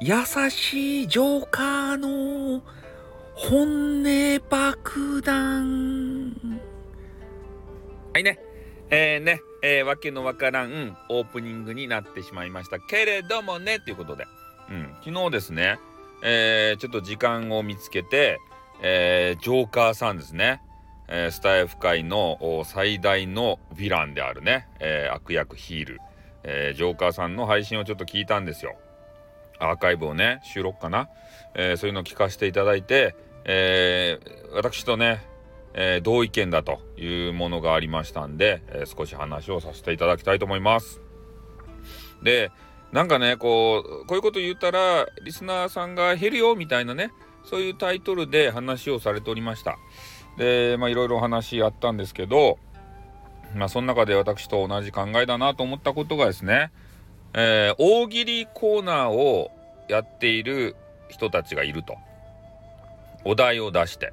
優しいジョーカーの本音爆弾。はいね。えー、ね、えー、わけのわからんオープニングになってしまいましたけれどもね、ということで。うん、昨日ですね、えー、ちょっと時間を見つけて、えー、ジョーカーさんですね。えー、スタイフ界の最大のヴィランであるね、えー、悪役ヒール、えー、ジョーカーさんの配信をちょっと聞いたんですよ。アーカイブをね、収録かな、えそういうのを聞かせていただいて、え私とね、え同意見だというものがありましたんで、え少し話をさせていただきたいと思います。で、なんかね、こう、こういうこと言ったら、リスナーさんが減るよみたいなね、そういうタイトルで話をされておりました。で、まあいろいろお話あったんですけど、まあその中で私と同じ考えだなと思ったことがですね、えー、大喜利コーナーをやっている人たちがいると。お題を出して。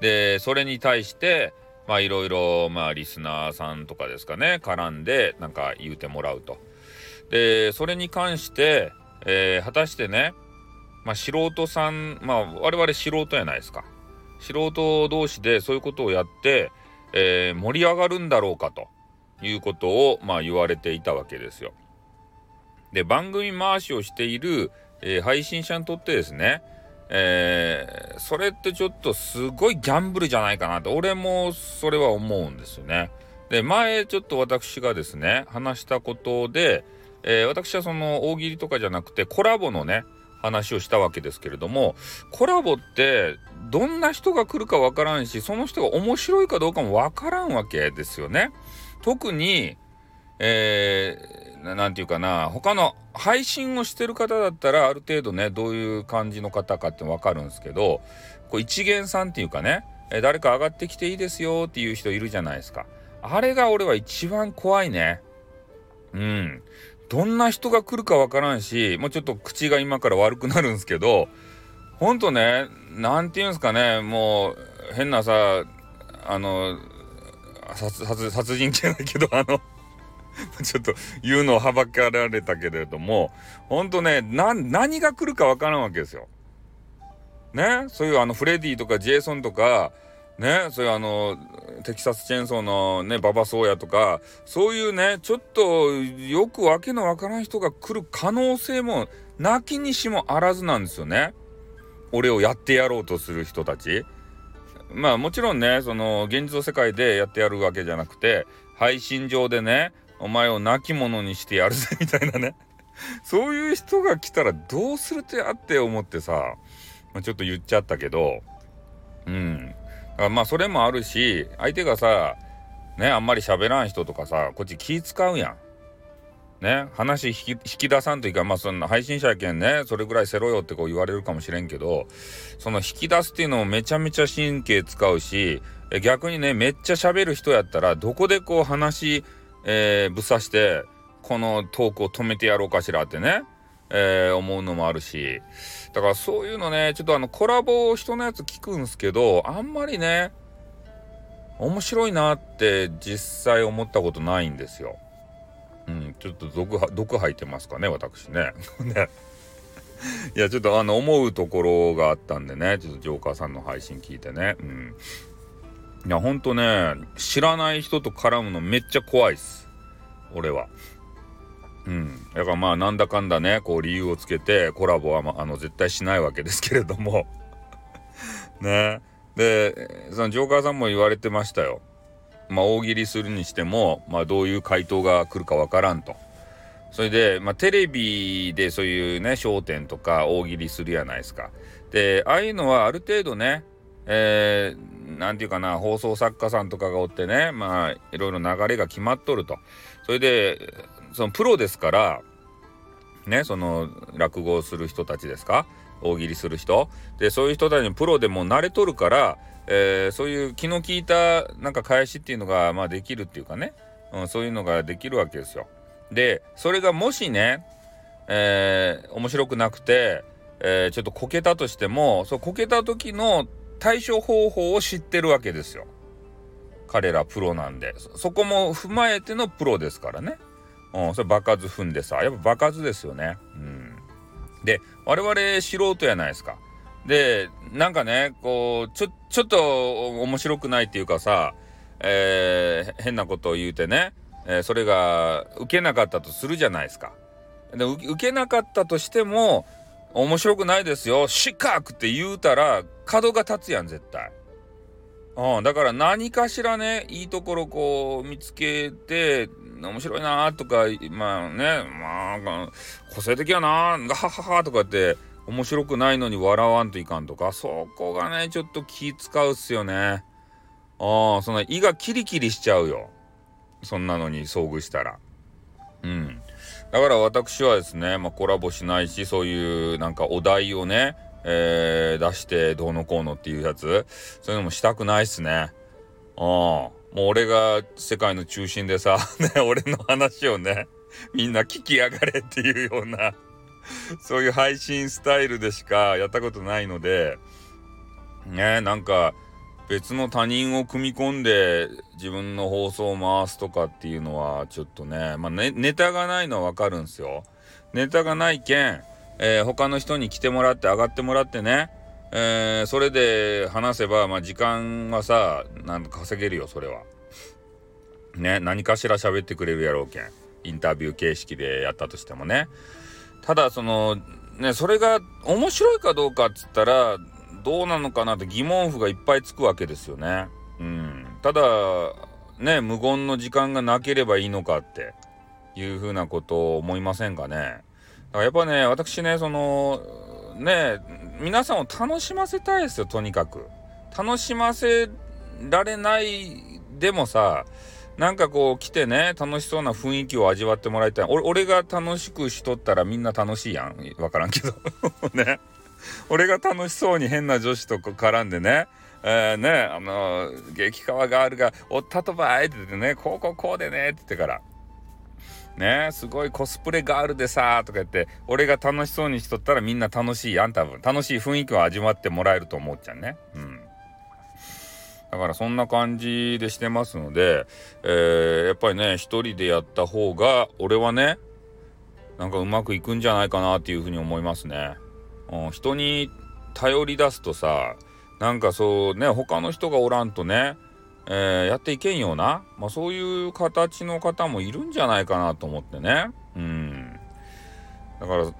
で、それに対して、まあいろいろ、まあリスナーさんとかですかね、絡んでなんか言うてもらうと。で、それに関して、えー、果たしてね、まあ素人さん、まあ我々素人やないですか。素人同士でそういうことをやって、えー、盛り上がるんだろうかということを、まあ、言われていたわけですよ。で番組回しをしている、えー、配信者にとってですね、えー、それってちょっとすごいギャンブルじゃないかなと俺もそれは思うんですよね。で前ちょっと私がですね話したことで、えー、私はその大喜利とかじゃなくてコラボのね話をしたわけですけれどもコラボってどんな人が来るかわからんしその人が面白いかどうかもわからんわけですよね。特に、えー、なんていうかな他の配信をしてる方だったらある程度ねどういう感じの方かってわかるんですけどこう一元さんっていうかね、え誰か上がってきていいですよっていう人いるじゃないですか。あれが俺は一番怖いね。うん。どんな人が来るかわからんし、もうちょっと口が今から悪くなるんですけど、ほんとね、なんて言うんですかね、もう、変なさ、あの、殺殺人じゃないけど、あの ちょっと言うのをはばかられたけれども、ほんとね、何が来るかわからんわけですよ。ね、そういうあのフレディとかジェイソンとか、ね、そういうあの、テキサスチェーンソーのね、ババソーヤとか、そういうね、ちょっとよくわけのわからん人が来る可能性も、なきにしもあらずなんですよね。俺をやってやろうとする人たち。まあもちろんね、その現実の世界でやってやるわけじゃなくて、配信上でね、お前を亡き者にしてやるぜみたいなね。そういう人が来たらどうするってあって思ってさ、まあ、ちょっと言っちゃったけど、うん。まあそれもあるし相手がさねあんまり喋らん人とかさこっち気使うやん。ね話引き引き出さんというかまあそんな配信者やけんねそれぐらいせろよってこう言われるかもしれんけどその引き出すっていうのもめちゃめちゃ神経使うし逆にねめっちゃ喋る人やったらどこでこう話、えー、ぶっ刺してこのトークを止めてやろうかしらってねえー、思うのもあるしだからそういうのねちょっとあのコラボ人のやつ聞くんすけどあんまりね面白いなって実際思ったことないんですよ。うん、ちょっと毒毒吐いてますかね私ね。ねいやちょっとあの思うところがあったんでねちょっとジョーカーさんの配信聞いてね。うん、いやほんとね知らない人と絡むのめっちゃ怖いっす俺は。うん、だからまあなんだかんだねこう理由をつけてコラボは、まあ、の絶対しないわけですけれども ねでそのジョーカーさんも言われてましたよ。まあ大喜利するにしても、まあ、どういう回答が来るかわからんと。それで、まあ、テレビでそういうね『笑点』とか大喜利するやないですか。でああいうのはある程度ねえー、なんていうかな放送作家さんとかがおってねまあいろいろ流れが決まっとると。それでそのプロですからねその落語をする人たちですか？大喜利する人でそういう人たちにプロでも慣れとるから、えー、そういう気の利いたなんか返しっていうのがまあできるっていうかね、うん、そういうのができるわけですよ。でそれがもしね、えー、面白くなくて、えー、ちょっとこけたとしてもそうこけた時の対処方法を知ってるわけですよ。彼らプロなんでそこも踏まえてのプロですからね。うん、それ場数踏んでさやっぱ場数ですよね。うん、で我々素人やないですか。でなんかねこうちょちょっと面白くないっていうかさ、えー、変なことを言うてね、えー、それが受けなかったとするじゃないですか。で受けなかったとしても面白くないですよ失格って言うたら角が立つやん絶対。うん、だから何かしらねいいところこう見つけて面白いなとかまあねまあ個性的やなガハハハとかって面白くないのに笑わんといかんとかそこがねちょっと気使うっすよね。ああその胃がキリキリしちゃうよそんなのに遭遇したら。うん。だから私はですね、まあ、コラボしないしそういうなんかお題をねえー、出してどうのこうのっていうやつそういうのもしたくないっすね。ああもう俺が世界の中心でさ、ね、俺の話をねみんな聞きやがれっていうようなそういう配信スタイルでしかやったことないのでねなんか別の他人を組み込んで自分の放送を回すとかっていうのはちょっとねまあねネタがないのはわかるんすよ。ネタがないけんえー、他の人に来てもらって上がってもらってね、えー、それで話せば、まあ、時間はさなんか稼げるよそれは。ね何かしら喋ってくれるやろうけんインタビュー形式でやったとしてもね。ただそのねそれが面白いかどうかっつったらどうなのかなって疑問符がいっぱいつくわけですよね。うん、ただね無言の時間がなければいいのかっていうふうなことを思いませんかね。だからやっぱね私ねそのね皆さんを楽しませたいですよとにかく。楽しませられないでもさなんかこう来てね楽しそうな雰囲気を味わってもらいたい俺俺が楽しくしとったらみんな楽しいやん分からんけど ね 俺が楽しそうに変な女子と絡んでね。えー、ねあの激川ガールが「おったとばい」って言ってね「こうこうこうでね」って言ってから。ねすごいコスプレガールでさとか言って俺が楽しそうにしとったらみんな楽しいやん。多分楽しい雰囲気を味わってもらえると思っちゃうね。うん。だからそんな感じでしてますので、えー、やっぱりね一人でやった方が俺はねなんかうまくいくんじゃないかなっていうふうに思いますね、人に頼り出すとさなんかそうね他の人がおらんとねえー、やっていけんような、まあ、そういう形の方もいるんじゃないかなと思ってね。うん。だから、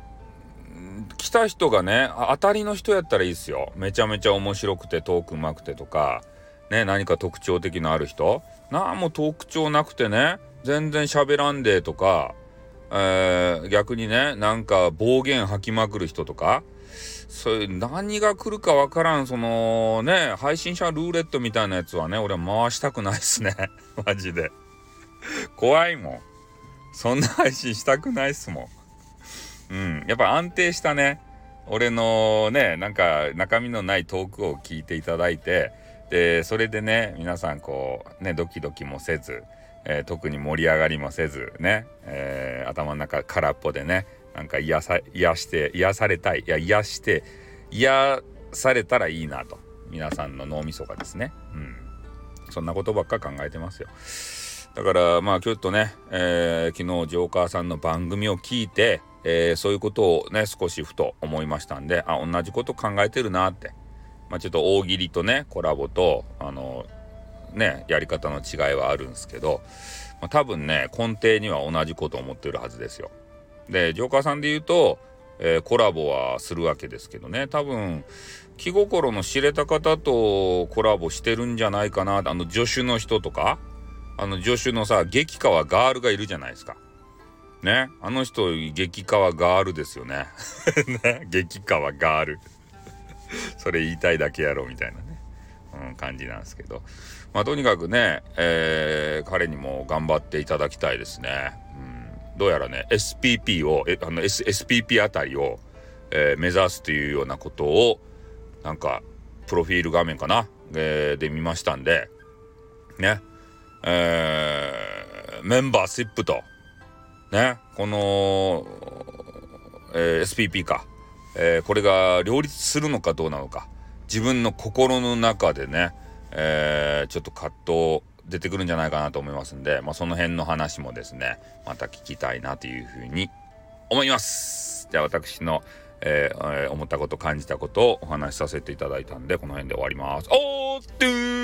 来た人がね、当たりの人やったらいいですよ。めちゃめちゃ面白くてトークうまくてとか、ね、何か特徴的のある人。なんも特徴なくてね、全然喋らんでとか、えー、逆にね、なんか暴言吐きまくる人とか、そういう何が来るかわからんそのね配信者ルーレットみたいなやつはね俺は回したくないっすね。マジで。怖いもん。そんな配信したくないっすもん。うん。やっぱ安定したね。俺のねなんか中身のないトークを聞いていただいてでそれでね皆さんこうねドキドキもせず、えー、特に盛り上がりもせずね、えー、頭の中空っぽでねなんか癒さ癒して癒されたいいや癒して癒されたらいいなと皆さんの脳みそがですね。うん。そんなことばっか考えてますよ。だからまあちょっとね、えー、昨日ジョーカーさんの番組を聞いて、えー、そういうことをね少しふと思いましたんであ同じこと考えてるなって。まあちょっと大喜利とねコラボとあのねやり方の違いはあるんですけど、まあ、多分ね根底には同じこと思ってるはずですよ。でジョーカーさんで言うと、えー、コラボはするわけですけどね多分気心の知れた方とコラボしてるんじゃないかなあの助手の人とかあの助手のさ激川ガールがいるじゃないですか。ねあの人激川ガールですよね。ね激川ガールそれ言いたいだけやろうみたいなね、うん、感じなんですけど。まあとにかくね、えー、彼にも頑張っていただきたいですね。うん。どうやらね SPP をえあの、S、SPP あたりを、えー、目指すというようなことをなんかプロフィール画面かな、えー、で見ましたんで。ね。えー、メンバーシップと。ね。この、えー、SPP か、えー、これが両立するのかどうなのか。自分の心の中でね、えー、ちょっと葛藤出てくるんじゃないかなと思いますんで、まあ、その辺の話もですねまた聞きたいなというふうに思います。じゃあ私の、えー、思ったこと感じたことをお話しさせていただいたんでこの辺で終わります。おー